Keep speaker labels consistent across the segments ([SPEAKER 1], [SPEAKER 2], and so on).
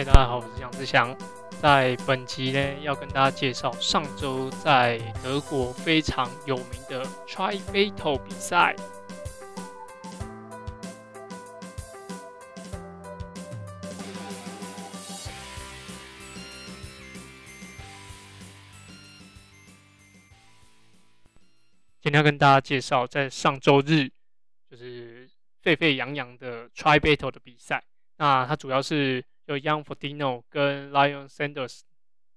[SPEAKER 1] 嗨，大家好，我是杨志祥。在本集呢，要跟大家介绍上周在德国非常有名的 Tri Battle 比赛。今天要跟大家介绍在上周日就是沸沸扬扬的 Tri Battle 的比赛。那它主要是。Young Frodeno 跟 Lion Sanders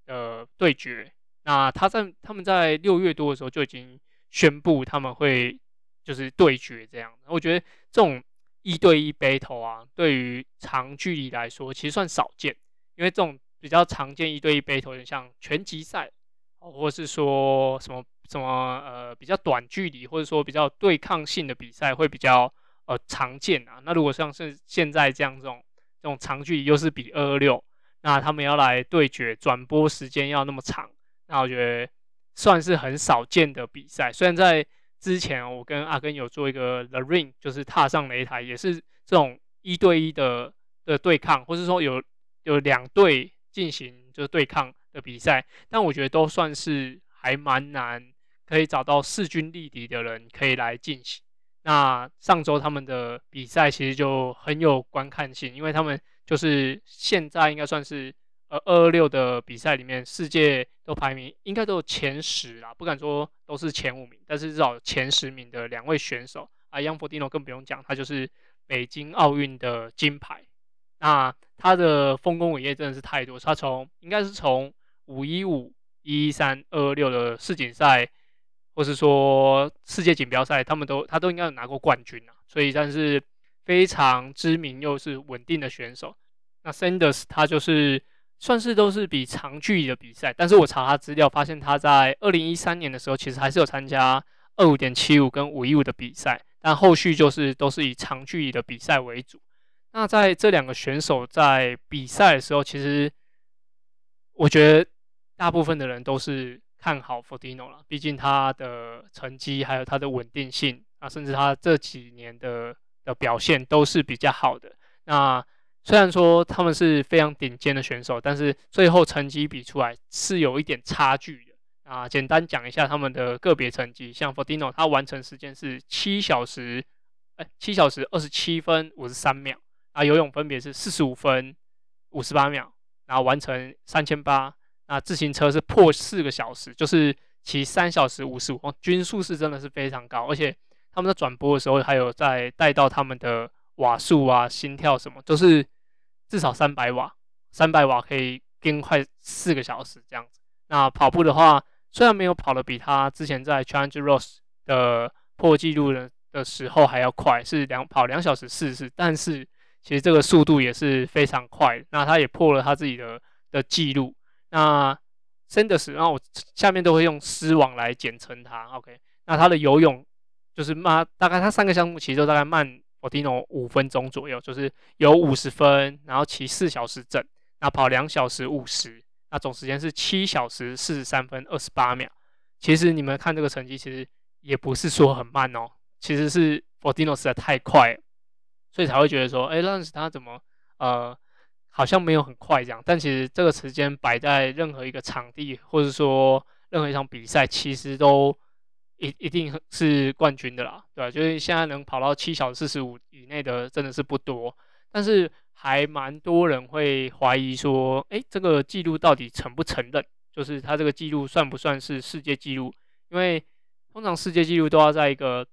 [SPEAKER 1] 的对决，那他在他们在六月多的时候就已经宣布他们会就是对决这样。我觉得这种一对一 battle 啊，对于长距离来说其实算少见，因为这种比较常见一对一 battle，像拳击赛，或是说什么什么呃比较短距离，或者说比较对抗性的比赛会比较呃常见啊。那如果像是现在这样这种。这种长距离又是比二二六，那他们要来对决，转播时间要那么长，那我觉得算是很少见的比赛。虽然在之前我跟阿根有做一个 The Ring，就是踏上擂台，也是这种一对一的的对抗，或是说有有两队进行就是对抗的比赛，但我觉得都算是还蛮难，可以找到势均力敌的人可以来进行。那上周他们的比赛其实就很有观看性，因为他们就是现在应该算是呃二二六的比赛里面，世界都排名应该都有前十啦，不敢说都是前五名，但是至少前十名的两位选手啊，Jan Frodeno 更不用讲，他就是北京奥运的金牌。那他的丰功伟业真的是太多，他从应该是从五一五、一一三、二二六的世锦赛。或是说世界锦标赛，他们都他都应该有拿过冠军啊，所以算是非常知名又是稳定的选手。那 Sanders 他就是算是都是比长距离的比赛，但是我查他资料发现他在二零一三年的时候其实还是有参加二五点七五跟五一五的比赛，但后续就是都是以长距离的比赛为主。那在这两个选手在比赛的时候，其实我觉得大部分的人都是。看好 Frodeno 了，毕竟他的成绩还有他的稳定性啊，甚至他这几年的的表现都是比较好的。那虽然说他们是非常顶尖的选手，但是最后成绩比出来是有一点差距的啊。简单讲一下他们的个别成绩，像 Frodeno 他完成时间是七小时，哎，七小时二十七分五十三秒啊，游泳分别是四十五分五十八秒，然后完成三千八。那自行车是破四个小时，就是骑三小时五十五，均速是真的是非常高，而且他们在转播的时候还有在带到他们的瓦数啊、心跳什么，都是至少三百瓦，三百瓦可以跟快四个小时这样子。那跑步的话，虽然没有跑的比他之前在 Challenge Rose 的破纪录的的时候还要快，是两跑两小时四十，但是其实这个速度也是非常快。那他也破了他自己的的记录。那 Sanders，然后我下面都会用丝网来简称它。OK，那他的游泳就是慢，大概他三个项目其实都大概慢 Frodeno 五分钟左右，就是游五十分，然后骑四小时整，那跑两小时五十，那总时间是七小时四十三分二十八秒。其实你们看这个成绩，其实也不是说很慢哦，其实是 Frodeno 实在太快，所以才会觉得说，哎，Lance 他怎么呃？好像没有很快这样，但其实这个时间摆在任何一个场地，或者说任何一场比赛，其实都一一定是冠军的啦，对吧？就是现在能跑到七小时四十五以内的真的是不多，但是还蛮多人会怀疑说，诶，这个记录到底承不承认？就是他这个记录算不算是世界纪录？因为通常世界纪录都要在一个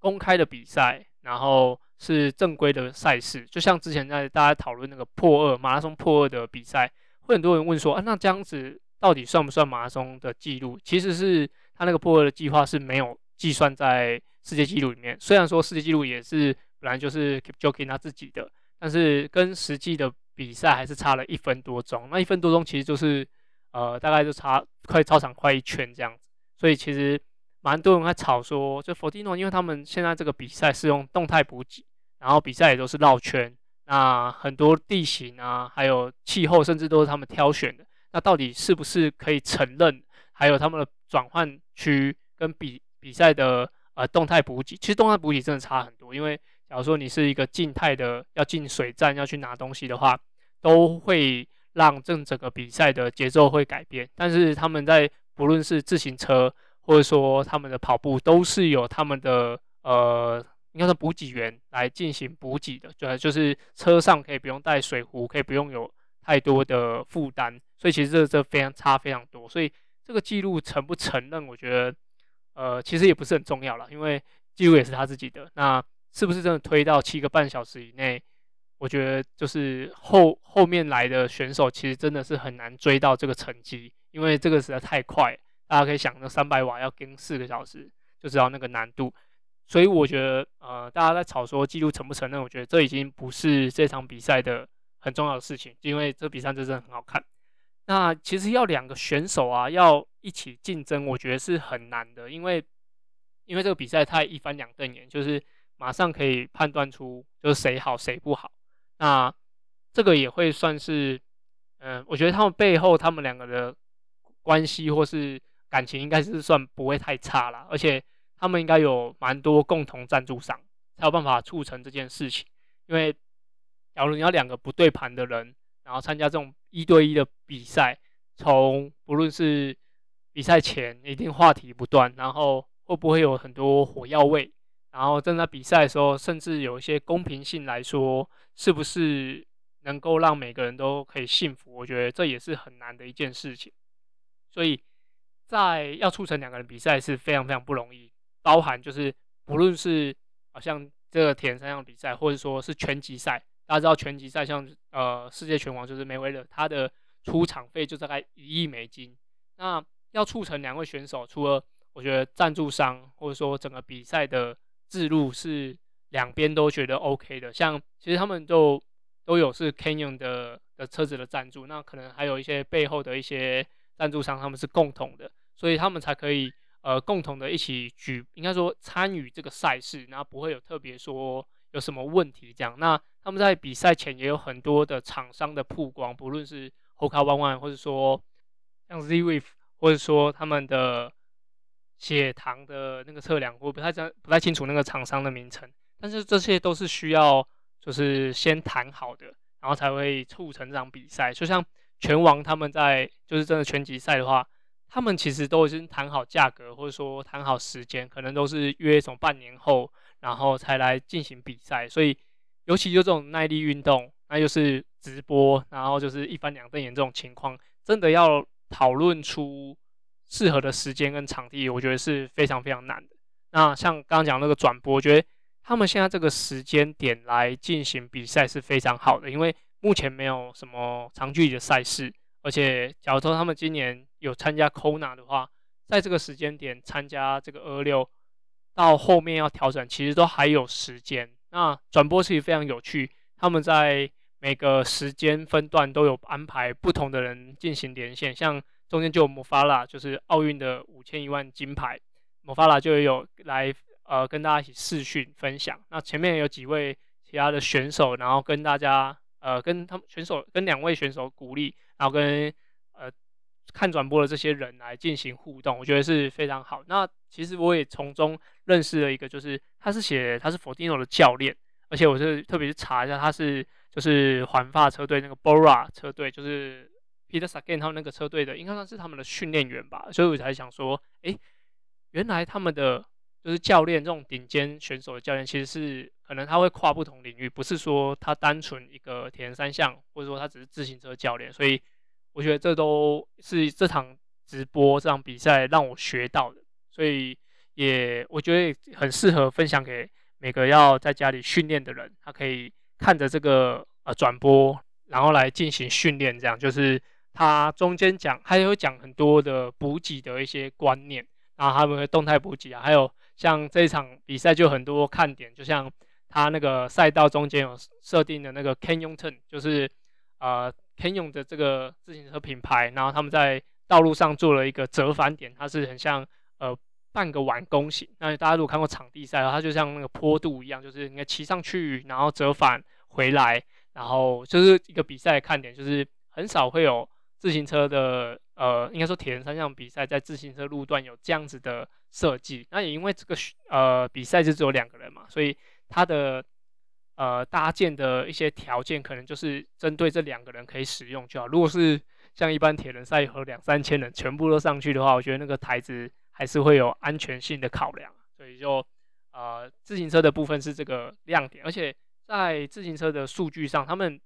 [SPEAKER 1] 公开的比赛，然后。是正规的赛事，就像之前在大家讨论那个破二马拉松破二的比赛，会很多人问说啊，那这样子到底算不算马拉松的记录？其实是他那个破二的计划是没有计算在世界纪录里面。虽然说世界纪录也是本来就是 Kipchoge 他自己的，但是跟实际的比赛还是差了一分多钟。那一分多钟其实就是呃大概就差快操场快一圈这样子，所以其实蛮多人在吵说，就 f o r t i n o 因为他们现在这个比赛是用动态补给。然后比赛也都是绕圈，那很多地形啊，还有气候，甚至都是他们挑选的。那到底是不是可以承认？还有他们的转换区跟比比赛的呃动态补给，其实动态补给真的差很多。因为假如说你是一个静态的要进水站要去拿东西的话，都会让这整个比赛的节奏会改变。但是他们在不论是自行车或者说他们的跑步，都是有他们的呃，应该说补给员来进行补给的，对，就是车上可以不用带水壶，可以不用有太多的负担。所以其实这这非常差非常多。所以这个记录承不承认，我觉得呃其实也不是很重要了，因为记录也是他自己的。那是不是真的推到七个半小时以内？我觉得就是后后面来的选手，其实真的是很难追到这个成绩，因为这个实在太快。大家可以想，那三百瓦要跟四个小时，就知道那个难度。所以我觉得，呃，大家在吵说记录承不承认，我觉得这已经不是这场比赛的很重要的事情，因为这比赛真的很好看。那其实要两个选手啊，要一起竞争，我觉得是很难的，因为因为这个比赛太一翻两瞪眼，就是。马上可以判断出就是谁好谁不好，那这个也会算是，嗯、我觉得他们背后他们两个的关系或是感情应该是算不会太差啦，而且他们应该有蛮多共同赞助商，才有办法促成这件事情。因为假如你要两个不对盘的人，然后参加这种一对一的比赛，从不论是比赛前一定话题不断，然后会不会有很多火药味？然后正在比赛的时候，甚至有一些公平性来说，是不是能够让每个人都可以幸福？我觉得这也是很难的一件事情。所以在要促成两个人比赛是非常非常不容易，包含就是不论是好像这个铁人三项比赛，或者说是拳击赛，大家知道拳击赛像呃世界拳王就是梅威勒，他的出场费就大概一亿美金。那要促成两位选手，除了我觉得赞助商或者说整个比赛的自路是两边都觉得 OK 的，像其实他们都都有是 Canyon 的的车子的赞助，那可能还有一些背后的一些赞助商，他们是共同的，所以他们才可以呃共同的一起举，应该说参与这个赛事，然后不会有特别说有什么问题这样。那他们在比赛前也有很多的厂商的曝光，不论是 Hoka One One，或者说像 Z-Wave，或者说他们的。血糖的那个测量，我不太知不太清楚那个厂商的名称，但是这些都是需要就是先谈好的，然后才会促成这场比赛。就像拳王他们在就是真的拳击赛的话，他们其实都已经谈好价格，或者说谈好时间，可能都是约从半年后，然后才来进行比赛。所以尤其就这种耐力运动，那就是直播，然后就是一翻两瞪眼这种情况，真的要讨论出。适合的时间跟场地，我觉得是非常非常难的。那像刚刚讲那个转播，我觉得他们现在这个时间点来进行比赛是非常好的，因为目前没有什么长距离的赛事，而且假如说他们今年有参加 Kona 的话，在这个时间点参加这个二六，到后面要调整，其实都还有时间。那转播其实非常有趣，他们在每个时间分段都有安排不同的人进行连线，像。中间就有莫法拉，就是奥运的五千一万金牌，莫法拉就有来呃跟大家一起视讯分享。那前面有几位其他的选手，然后跟大家呃跟他们选手跟两位选手鼓励，然后跟呃看转播的这些人来进行互动，我觉得是非常好。那其实我也从中认识了一个，就是他是写他是 Fortino 的教练，而且我是特别去查一下，他是就是环法车队那个 Bora 车队，就是。Peter Sagan 他们那个车队的，应该算是他们的训练员吧，所以我才想说，诶，原来他们的就是教练这种顶尖选手的教练，其实是可能他会跨不同领域，不是说他单纯一个铁人三项，或者说他只是自行车教练。所以我觉得这都是这场直播这场比赛让我学到的，所以也我觉得很适合分享给每个要在家里训练的人，他可以看着这个呃转播，然后来进行训练，这样就是。他中间讲，他有讲很多的补给的一些观念，然后他们的动态补给啊，还有像这一场比赛就很多看点，就像他那个赛道中间有设定的那个 Canyon Turn，就是呃 Canyon 的这个自行车品牌，然后他们在道路上做了一个折返点，它是很像呃半个碗弓形。那大家如果看过场地赛的话，它就像那个坡度一样，就是你骑上去，然后折返回来，然后就是一个比赛的看点，就是很少会有。自行车的呃，应该说铁人三项比赛在自行车路段有这样子的设计。那也因为这个呃比赛就只有两个人嘛，所以它的呃搭建的一些条件，可能就是针对这两个人可以使用就好。如果是像一般铁人赛和两三千人全部都上去的话，我觉得那个台子还是会有安全性的考量，所以就呃自行车的部分是这个亮点，而且在自行车的数据上，他们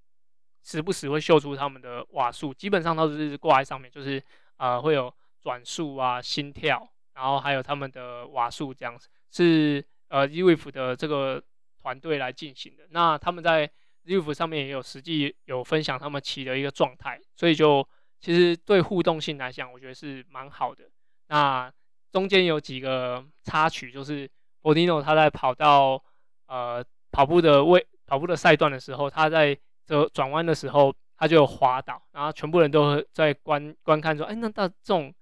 [SPEAKER 1] 时不时会秀出他们的瓦数，基本上都是挂在上面，就是呃会有转速啊、心跳，然后还有他们的瓦数这样子，是呃 z w i f 的这个团队来进行的。那他们在 z w i f 上面也有实际有分享他们骑的一个状态，所以就。其实对互动性来讲，我觉得是蛮好的。那中间有几个插曲，就是 Frodeno 他在跑到呃跑步的位跑步的赛段的时候，他在就转弯的时候，他就滑倒，然后全部人都在观观看说，哎，那到这种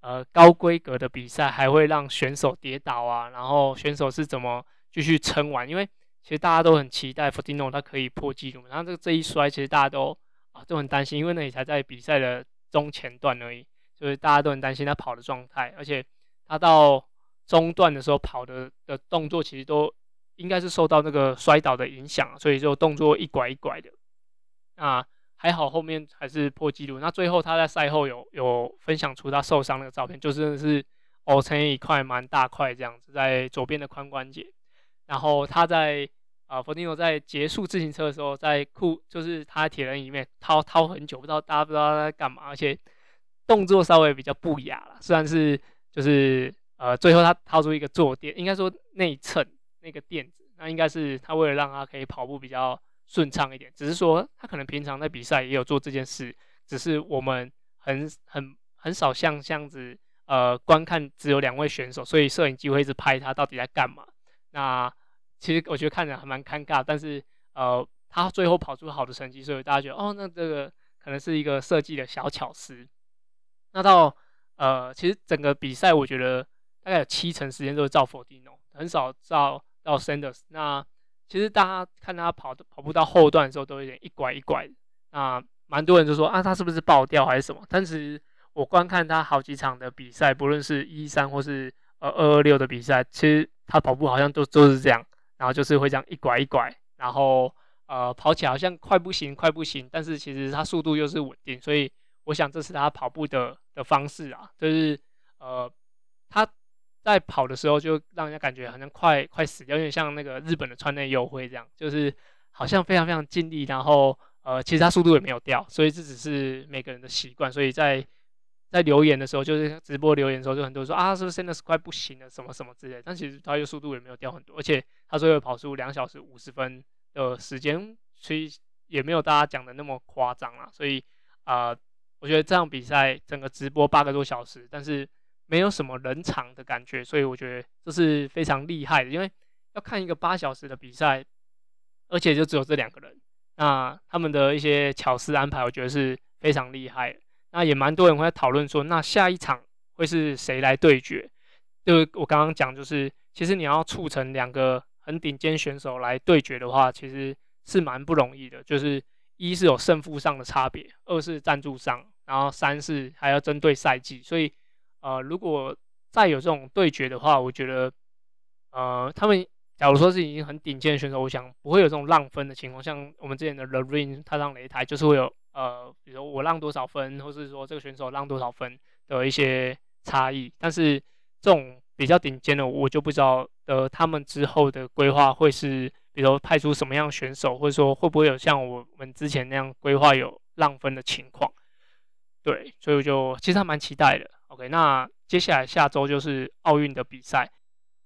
[SPEAKER 1] 呃高规格的比赛，还会让选手跌倒啊？然后选手是怎么继续撑完？因为其实大家都很期待弗丁诺他可以破纪录，然后这个这一摔，其实大家都。啊，都很担心，因为那里才在比赛的中前段而已，所以大家都很担心他跑的状态。而且他到中段的时候跑的的动作，其实都应该是受到那个摔倒的影响，所以就动作一拐一拐的。啊，还好后面还是破纪录。那最后他在赛后有有分享出他受伤那个照片，就真的是凹成一块蛮大块这样子，在左边的髋关节。然后他在。啊，佛丁诺在结束自行车的时候，在裤就是他铁人里面掏掏很久，不知道大家不知道他在干嘛，而且动作稍微比较不雅了。虽然是就是呃，最后他掏出一个坐垫，应该说内衬那个垫子，那应该是他为了让他可以跑步比较顺畅一点。只是说他可能平常在比赛也有做这件事，只是我们很很很少像这样子呃观看只有两位选手，所以摄影机会一直拍他到底在干嘛。那。其实我觉得看着还蛮尴尬，但是呃，他最后跑出好的成绩，所以大家觉得哦，那这个可能是一个设计的小巧思。那到呃，其实整个比赛我觉得大概有七成时间都是照 Frodeno，很少照到 Sanders。那其实大家看他跑跑步到后段的时候，都有点一拐一拐的。那蛮多人就说啊，他是不是爆掉还是什么？但是我观看他好几场的比赛，不论是一三或是呃二二六的比赛，其实他跑步好像都都是这样。然后就是会这样一拐一拐，然后呃跑起来好像快不行快不行，但是其实他速度又是稳定，所以我想这是他跑步的的方式啊，就是呃他在跑的时候就让人家感觉好像快快死掉，有点像那个日本的川内优辉这样，就是好像非常非常尽力，然后呃其实他速度也没有掉，所以这只是每个人的习惯，所以在。在留言的时候，就是直播留言的时候，就很多人说啊，是不是真的是快不行了，什么什么之类的。但其实他的速度也没有掉很多，而且他说要跑出两小时五十分的时间，所以也没有大家讲的那么夸张啦。所以啊、我觉得这场比赛整个直播八个多小时，但是没有什么冷场的感觉，所以我觉得这是非常厉害的。因为要看一个八小时的比赛，而且就只有这两个人，那他们的一些巧思安排，我觉得是非常厉害。那也蛮多人会在讨论说，那下一场会是谁来对决？就我刚刚讲，就是其实你要促成两个很顶尖选手来对决的话，其实是蛮不容易的。就是一是有胜负上的差别，二是赞助商，然后三是还要针对赛季。所以，呃，如果再有这种对决的话，我觉得，呃，他们假如说是已经很顶尖的选手，我想不会有这种让分的情况。像我们之前的 The Ring 他上擂台，就是会有。呃，比如我让多少分，或是说这个选手让多少分的一些差异，但是这种比较顶尖的，我就不知道呃，他们之后的规划会是，比如派出什么样选手，或者说会不会有像我们之前那样规划有让分的情况。对，所以我就其实还蛮期待的。OK，那接下来下周就是奥运的比赛，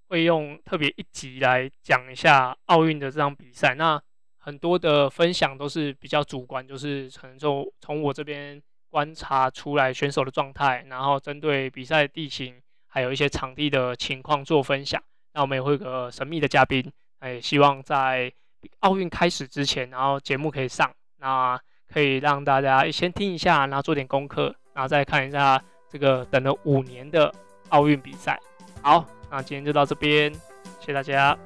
[SPEAKER 1] 会用特别一集来讲一下奥运的这场比赛。那很多的分享都是比较主观，就是可能就从我这边观察出来选手的状态，然后针对比赛地形还有一些场地的情况做分享。那我们也会有个神秘的嘉宾，哎，希望在奥运开始之前，然后节目可以上，那可以让大家先听一下，然后做点功课，然后再看一下这个等了五年的奥运比赛。好，那今天就到这边，谢谢大家。